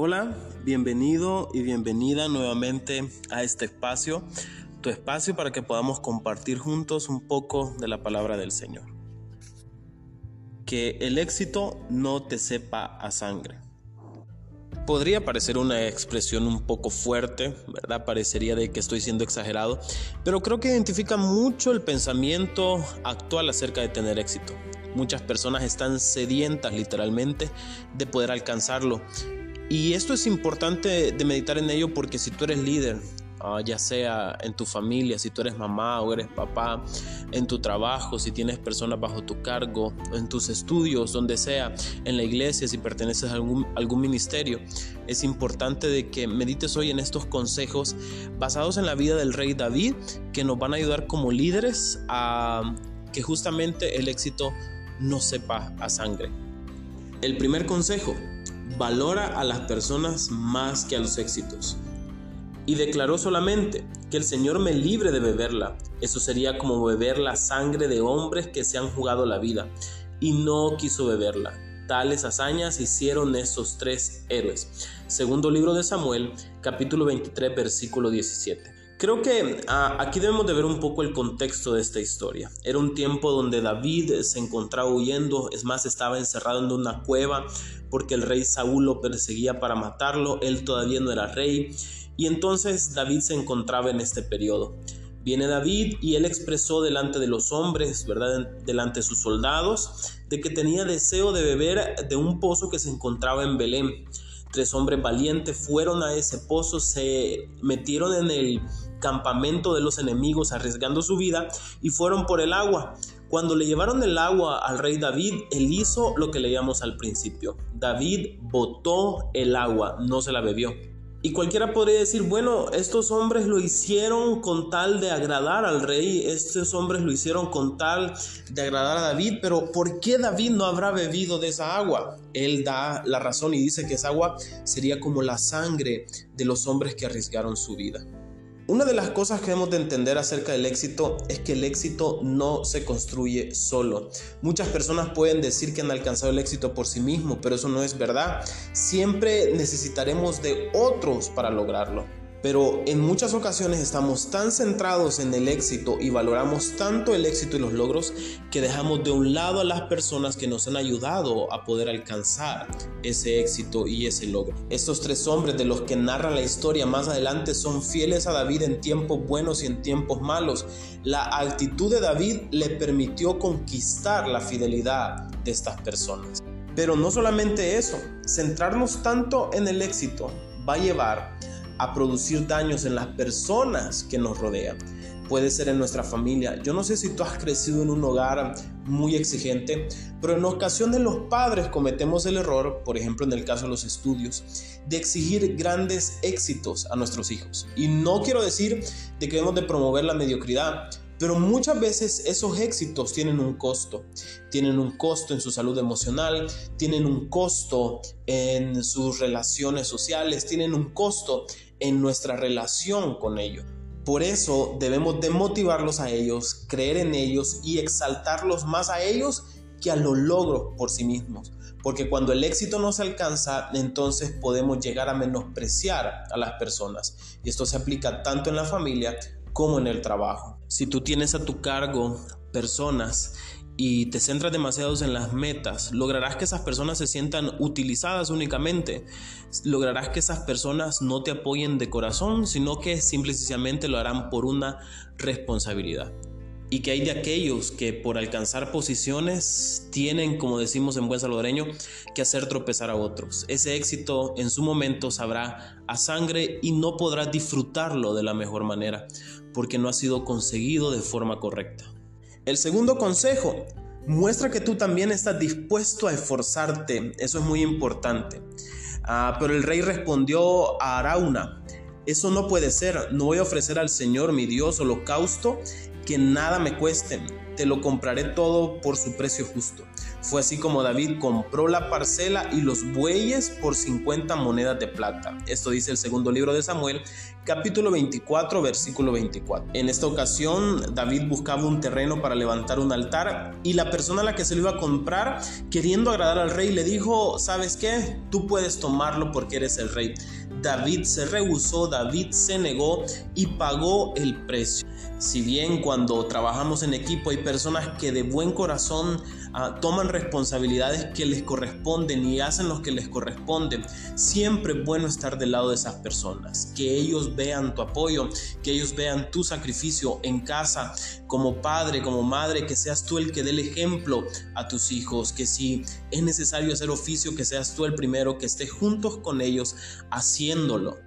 Hola, bienvenido y bienvenida nuevamente a este espacio, tu espacio para que podamos compartir juntos un poco de la palabra del Señor. Que el éxito no te sepa a sangre. Podría parecer una expresión un poco fuerte, ¿verdad? Parecería de que estoy siendo exagerado, pero creo que identifica mucho el pensamiento actual acerca de tener éxito. Muchas personas están sedientas literalmente de poder alcanzarlo y esto es importante de meditar en ello porque si tú eres líder, ah, ya sea en tu familia, si tú eres mamá o eres papá, en tu trabajo, si tienes personas bajo tu cargo, en tus estudios, donde sea, en la iglesia, si perteneces a algún, algún ministerio, es importante de que medites hoy en estos consejos basados en la vida del rey David que nos van a ayudar como líderes a que justamente el éxito no sepa a sangre. El primer consejo, valora a las personas más que a los éxitos. Y declaró solamente que el Señor me libre de beberla. Eso sería como beber la sangre de hombres que se han jugado la vida. Y no quiso beberla. Tales hazañas hicieron esos tres héroes. Segundo libro de Samuel, capítulo 23, versículo 17. Creo que ah, aquí debemos de ver un poco el contexto de esta historia. Era un tiempo donde David se encontraba huyendo, es más, estaba encerrado en una cueva porque el rey Saúl lo perseguía para matarlo, él todavía no era rey, y entonces David se encontraba en este periodo. Viene David y él expresó delante de los hombres, ¿verdad? Delante de sus soldados, de que tenía deseo de beber de un pozo que se encontraba en Belén. Tres hombres valientes fueron a ese pozo, se metieron en el campamento de los enemigos arriesgando su vida y fueron por el agua. Cuando le llevaron el agua al rey David, él hizo lo que leíamos al principio. David botó el agua, no se la bebió. Y cualquiera podría decir, bueno, estos hombres lo hicieron con tal de agradar al rey, estos hombres lo hicieron con tal de agradar a David, pero ¿por qué David no habrá bebido de esa agua? Él da la razón y dice que esa agua sería como la sangre de los hombres que arriesgaron su vida. Una de las cosas que debemos de entender acerca del éxito es que el éxito no se construye solo. Muchas personas pueden decir que han alcanzado el éxito por sí mismos, pero eso no es verdad. Siempre necesitaremos de otros para lograrlo. Pero en muchas ocasiones estamos tan centrados en el éxito y valoramos tanto el éxito y los logros que dejamos de un lado a las personas que nos han ayudado a poder alcanzar ese éxito y ese logro. Estos tres hombres de los que narra la historia más adelante son fieles a David en tiempos buenos y en tiempos malos. La actitud de David le permitió conquistar la fidelidad de estas personas. Pero no solamente eso, centrarnos tanto en el éxito va a llevar a producir daños en las personas que nos rodean. Puede ser en nuestra familia. Yo no sé si tú has crecido en un hogar muy exigente, pero en ocasiones los padres cometemos el error, por ejemplo en el caso de los estudios, de exigir grandes éxitos a nuestros hijos. Y no quiero decir de que debemos de promover la mediocridad, pero muchas veces esos éxitos tienen un costo. Tienen un costo en su salud emocional, tienen un costo en sus relaciones sociales, tienen un costo en nuestra relación con ellos. Por eso debemos de motivarlos a ellos, creer en ellos y exaltarlos más a ellos que a los logros por sí mismos. Porque cuando el éxito no se alcanza, entonces podemos llegar a menospreciar a las personas. Y esto se aplica tanto en la familia como en el trabajo. Si tú tienes a tu cargo personas y te centras demasiado en las metas, lograrás que esas personas se sientan utilizadas únicamente. Lograrás que esas personas no te apoyen de corazón, sino que simple y sencillamente lo harán por una responsabilidad. Y que hay de aquellos que por alcanzar posiciones tienen, como decimos en buen salvadoreño, que hacer tropezar a otros. Ese éxito en su momento sabrá a sangre y no podrá disfrutarlo de la mejor manera, porque no ha sido conseguido de forma correcta. El segundo consejo, muestra que tú también estás dispuesto a esforzarte. Eso es muy importante. Ah, pero el rey respondió a Arauna, eso no puede ser. No voy a ofrecer al Señor mi Dios holocausto que nada me cueste. te lo compraré todo por su precio justo. Fue así como David compró la parcela y los bueyes por 50 monedas de plata. Esto dice el segundo libro de Samuel, capítulo 24, versículo 24. En esta ocasión, David buscaba un terreno para levantar un altar y la persona a la que se lo iba a comprar, queriendo agradar al rey, le dijo, ¿sabes qué? Tú puedes tomarlo porque eres el rey. David se rehusó, David se negó y pagó el precio. Si bien cuando trabajamos en equipo hay personas que de buen corazón ah, toman responsabilidades que les corresponden y hacen lo que les corresponde, siempre es bueno estar del lado de esas personas, que ellos vean tu apoyo, que ellos vean tu sacrificio en casa, como padre, como madre, que seas tú el que dé el ejemplo a tus hijos, que si es necesario hacer oficio, que seas tú el primero, que estés juntos con ellos haciéndolo.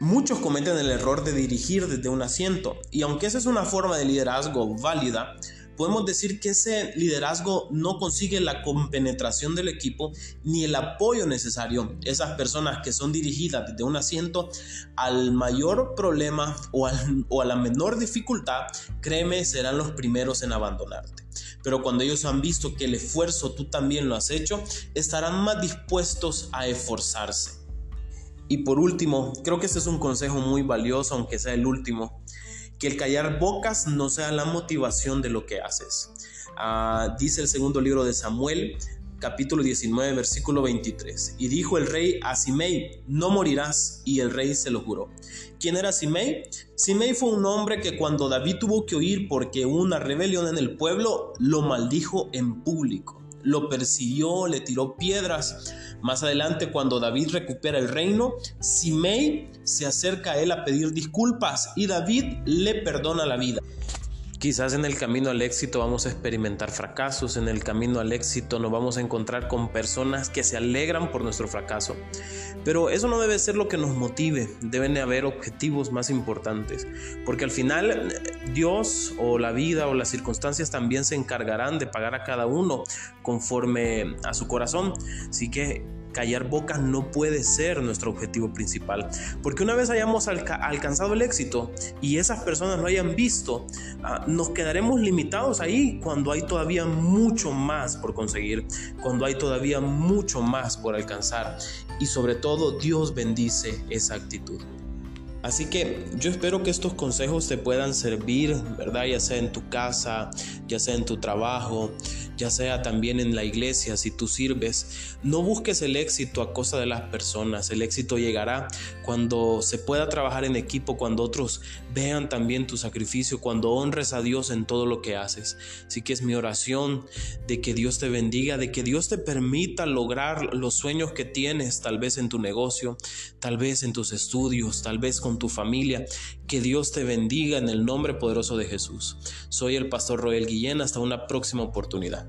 Muchos cometen el error de dirigir desde un asiento y aunque esa es una forma de liderazgo válida, podemos decir que ese liderazgo no consigue la compenetración del equipo ni el apoyo necesario. Esas personas que son dirigidas desde un asiento al mayor problema o, o a la menor dificultad, créeme, serán los primeros en abandonarte. Pero cuando ellos han visto que el esfuerzo tú también lo has hecho, estarán más dispuestos a esforzarse. Y por último, creo que este es un consejo muy valioso, aunque sea el último, que el callar bocas no sea la motivación de lo que haces. Ah, dice el segundo libro de Samuel, capítulo 19, versículo 23. Y dijo el rey a Simei, no morirás, y el rey se lo juró. ¿Quién era Simei? Simei fue un hombre que cuando David tuvo que oír porque hubo una rebelión en el pueblo, lo maldijo en público lo persiguió, le tiró piedras. Más adelante, cuando David recupera el reino, Simei se acerca a él a pedir disculpas y David le perdona la vida. Quizás en el camino al éxito vamos a experimentar fracasos, en el camino al éxito nos vamos a encontrar con personas que se alegran por nuestro fracaso. Pero eso no debe ser lo que nos motive, deben haber objetivos más importantes, porque al final Dios o la vida o las circunstancias también se encargarán de pagar a cada uno conforme a su corazón. Así que callar bocas no puede ser nuestro objetivo principal. Porque una vez hayamos alcanzado el éxito y esas personas lo hayan visto, ah, nos quedaremos limitados ahí cuando hay todavía mucho más por conseguir, cuando hay todavía mucho más por alcanzar. Y sobre todo Dios bendice esa actitud. Así que yo espero que estos consejos te puedan servir, ¿verdad? Ya sea en tu casa, ya sea en tu trabajo, ya sea también en la iglesia, si tú sirves. No busques el éxito a cosa de las personas. El éxito llegará cuando se pueda trabajar en equipo, cuando otros vean también tu sacrificio, cuando honres a Dios en todo lo que haces. Así que es mi oración de que Dios te bendiga, de que Dios te permita lograr los sueños que tienes, tal vez en tu negocio, tal vez en tus estudios, tal vez con tu familia. Que Dios te bendiga en el nombre poderoso de Jesús. Soy el pastor Roel Guillén. Hasta una próxima oportunidad.